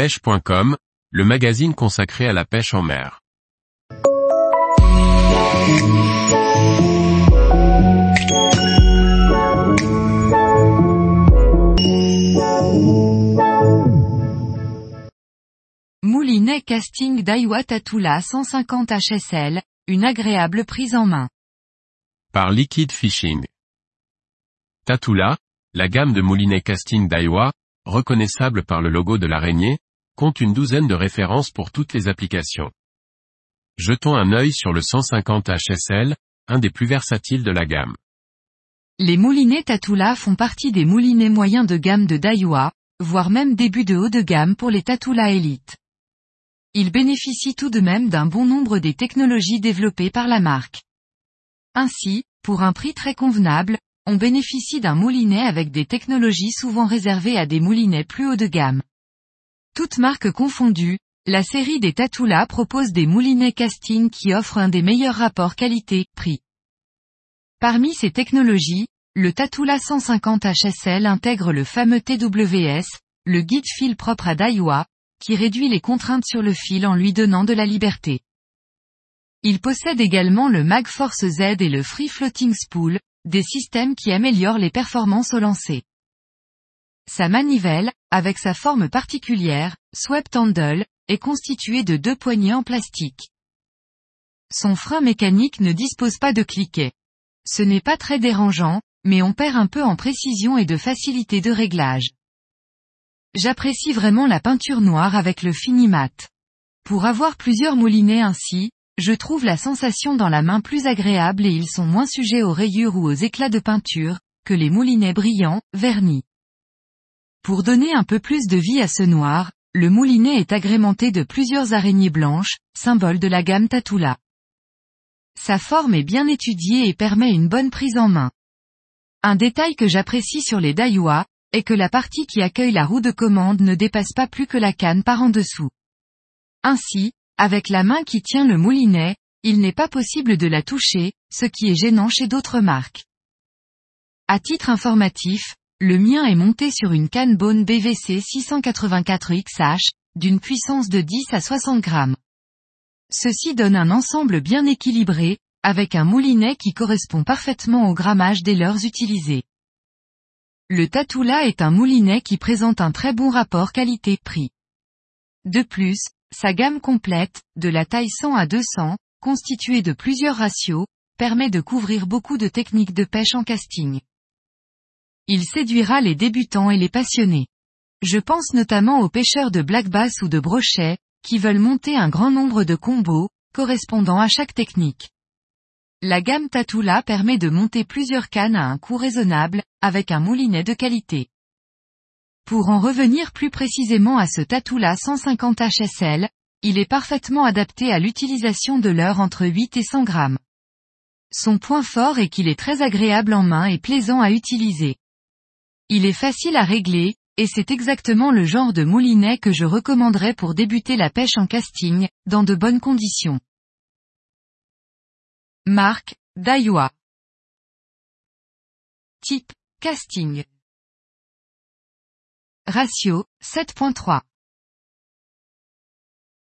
pêche.com, le magazine consacré à la pêche en mer. Moulinet casting Daiwa Tatula 150 HSL, une agréable prise en main. Par Liquid Fishing. Tatula, la gamme de moulinets casting Daiwa, reconnaissable par le logo de l'araignée, compte une douzaine de références pour toutes les applications. Jetons un œil sur le 150 HSL, un des plus versatiles de la gamme. Les moulinets Tatula font partie des moulinets moyens de gamme de Daiwa, voire même début de haut de gamme pour les Tatula Elite. Ils bénéficient tout de même d'un bon nombre des technologies développées par la marque. Ainsi, pour un prix très convenable, on bénéficie d'un moulinet avec des technologies souvent réservées à des moulinets plus haut de gamme. Toutes marques confondues, la série des Tatula propose des moulinets casting qui offrent un des meilleurs rapports qualité-prix. Parmi ces technologies, le Tatula 150 HSL intègre le fameux TWS, le guide fil propre à Daiwa, qui réduit les contraintes sur le fil en lui donnant de la liberté. Il possède également le MagForce Z et le Free Floating Spool, des systèmes qui améliorent les performances au lancer. Sa manivelle, avec sa forme particulière, swept handle, est constituée de deux poignées en plastique. Son frein mécanique ne dispose pas de cliquet. Ce n'est pas très dérangeant, mais on perd un peu en précision et de facilité de réglage. J'apprécie vraiment la peinture noire avec le fini mat. Pour avoir plusieurs moulinets ainsi, je trouve la sensation dans la main plus agréable et ils sont moins sujets aux rayures ou aux éclats de peinture, que les moulinets brillants, vernis. Pour donner un peu plus de vie à ce noir, le moulinet est agrémenté de plusieurs araignées blanches, symbole de la gamme Tatula. Sa forme est bien étudiée et permet une bonne prise en main. Un détail que j'apprécie sur les Daiwa, est que la partie qui accueille la roue de commande ne dépasse pas plus que la canne par en dessous. Ainsi, avec la main qui tient le moulinet, il n'est pas possible de la toucher, ce qui est gênant chez d'autres marques. À titre informatif, le mien est monté sur une canne Bone BVC 684XH, d'une puissance de 10 à 60 grammes. Ceci donne un ensemble bien équilibré, avec un moulinet qui correspond parfaitement au grammage des leurres utilisées. Le Tatula est un moulinet qui présente un très bon rapport qualité-prix. De plus, sa gamme complète, de la taille 100 à 200, constituée de plusieurs ratios, permet de couvrir beaucoup de techniques de pêche en casting. Il séduira les débutants et les passionnés. Je pense notamment aux pêcheurs de black bass ou de brochet, qui veulent monter un grand nombre de combos, correspondant à chaque technique. La gamme Tatula permet de monter plusieurs cannes à un coût raisonnable, avec un moulinet de qualité. Pour en revenir plus précisément à ce Tatula 150 HSL, il est parfaitement adapté à l'utilisation de l'heure entre 8 et 100 grammes. Son point fort est qu'il est très agréable en main et plaisant à utiliser. Il est facile à régler, et c'est exactement le genre de moulinet que je recommanderais pour débuter la pêche en casting, dans de bonnes conditions. Marque, Daiwa. Type, casting. Ratio, 7.3.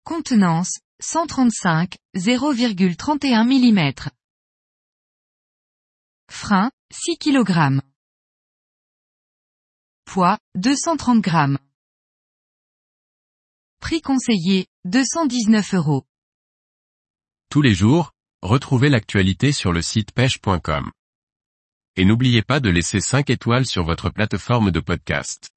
Contenance, 135, 0,31 mm. Frein, 6 kg. Poids, 230 g. Prix conseillé, 219 euros. Tous les jours, retrouvez l'actualité sur le site pêche.com. Et n'oubliez pas de laisser 5 étoiles sur votre plateforme de podcast.